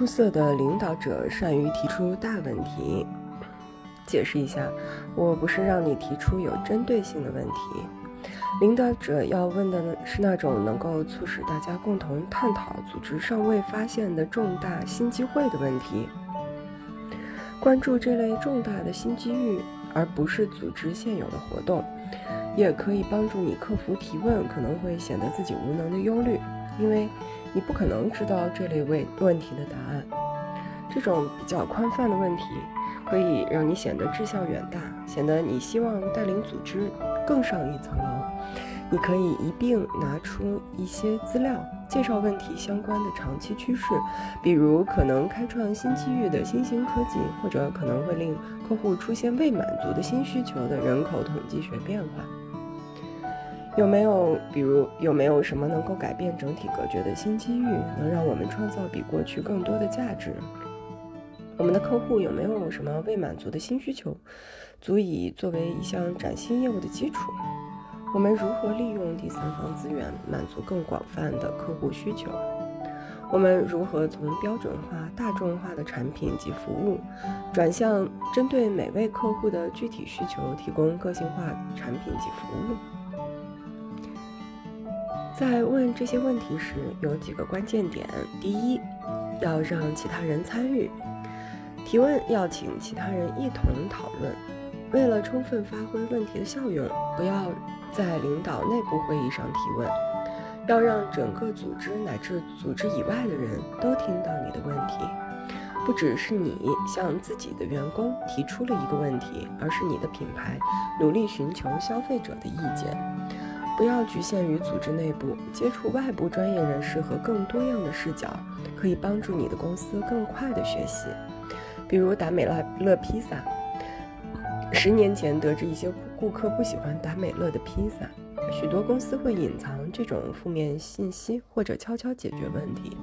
出色的领导者善于提出大问题。解释一下，我不是让你提出有针对性的问题。领导者要问的是那种能够促使大家共同探讨组织尚未发现的重大新机会的问题。关注这类重大的新机遇，而不是组织现有的活动，也可以帮助你克服提问可能会显得自己无能的忧虑，因为你不可能知道这类问问题的答案。这种比较宽泛的问题。可以让你显得志向远大，显得你希望带领组织更上一层楼。你可以一并拿出一些资料，介绍问题相关的长期趋势，比如可能开创新机遇的新兴科技，或者可能会令客户出现未满足的新需求的人口统计学变化。有没有，比如有没有什么能够改变整体格局的新机遇，能让我们创造比过去更多的价值？我们的客户有没有什么未满足的新需求，足以作为一项崭新业务的基础？我们如何利用第三方资源满足更广泛的客户需求？我们如何从标准化、大众化的产品及服务，转向针对每位客户的具体需求提供个性化产品及服务？在问这些问题时，有几个关键点：第一，要让其他人参与。提问要请其他人一同讨论，为了充分发挥问题的效用，不要在领导内部会议上提问，要让整个组织乃至组织以外的人都听到你的问题。不只是你向自己的员工提出了一个问题，而是你的品牌努力寻求消费者的意见。不要局限于组织内部，接触外部专业人士和更多样的视角，可以帮助你的公司更快地学习。比如达美乐披萨，十年前得知一些顾客不喜欢达美乐的披萨，许多公司会隐藏这种负面信息或者悄悄解决问题，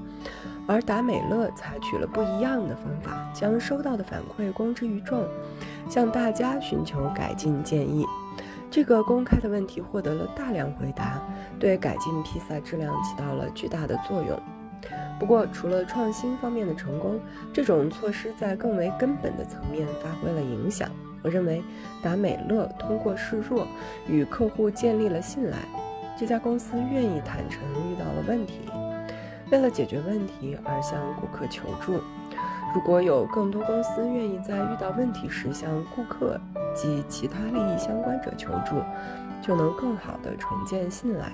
而达美乐采取了不一样的方法，将收到的反馈公之于众，向大家寻求改进建议。这个公开的问题获得了大量回答，对改进披萨质量起到了巨大的作用。不过，除了创新方面的成功，这种措施在更为根本的层面发挥了影响。我认为，达美乐通过示弱与客户建立了信赖。这家公司愿意坦诚遇到了问题，为了解决问题而向顾客求助。如果有更多公司愿意在遇到问题时向顾客及其他利益相关者求助，就能更好地重建信赖。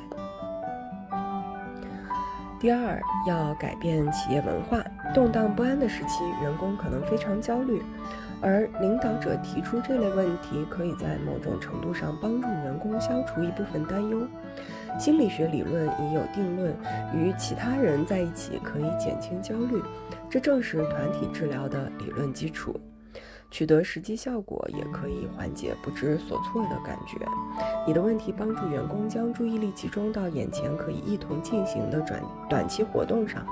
第二，要改变企业文化。动荡不安的时期，员工可能非常焦虑，而领导者提出这类问题，可以在某种程度上帮助员工消除一部分担忧。心理学理论已有定论，与其他人在一起可以减轻焦虑，这正是团体治疗的理论基础。取得实际效果，也可以缓解不知所措的感觉。你的问题帮助员工将注意力集中到眼前可以一同进行的短短期活动上，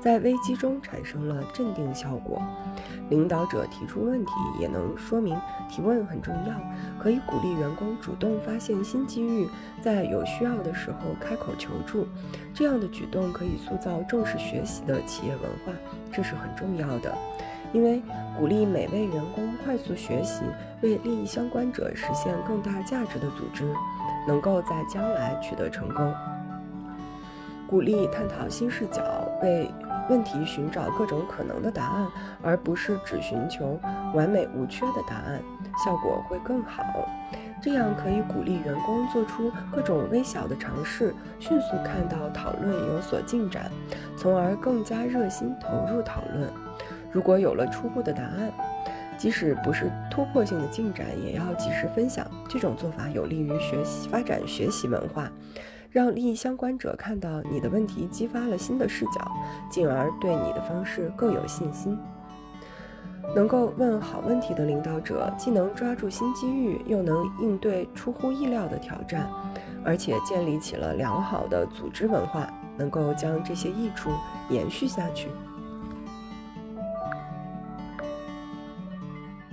在危机中产生了镇定效果。领导者提出问题，也能说明提问很重要，可以鼓励员工主动发现新机遇，在有需要的时候开口求助。这样的举动可以塑造重视学习的企业文化，这是很重要的。因为鼓励每位员工快速学习，为利益相关者实现更大价值的组织，能够在将来取得成功。鼓励探讨新视角，为问题寻找各种可能的答案，而不是只寻求完美无缺的答案，效果会更好。这样可以鼓励员工做出各种微小的尝试，迅速看到讨论有所进展，从而更加热心投入讨论。如果有了初步的答案，即使不是突破性的进展，也要及时分享。这种做法有利于学习发展学习文化，让利益相关者看到你的问题激发了新的视角，进而对你的方式更有信心。能够问好问题的领导者，既能抓住新机遇，又能应对出乎意料的挑战，而且建立起了良好的组织文化，能够将这些益处延续下去。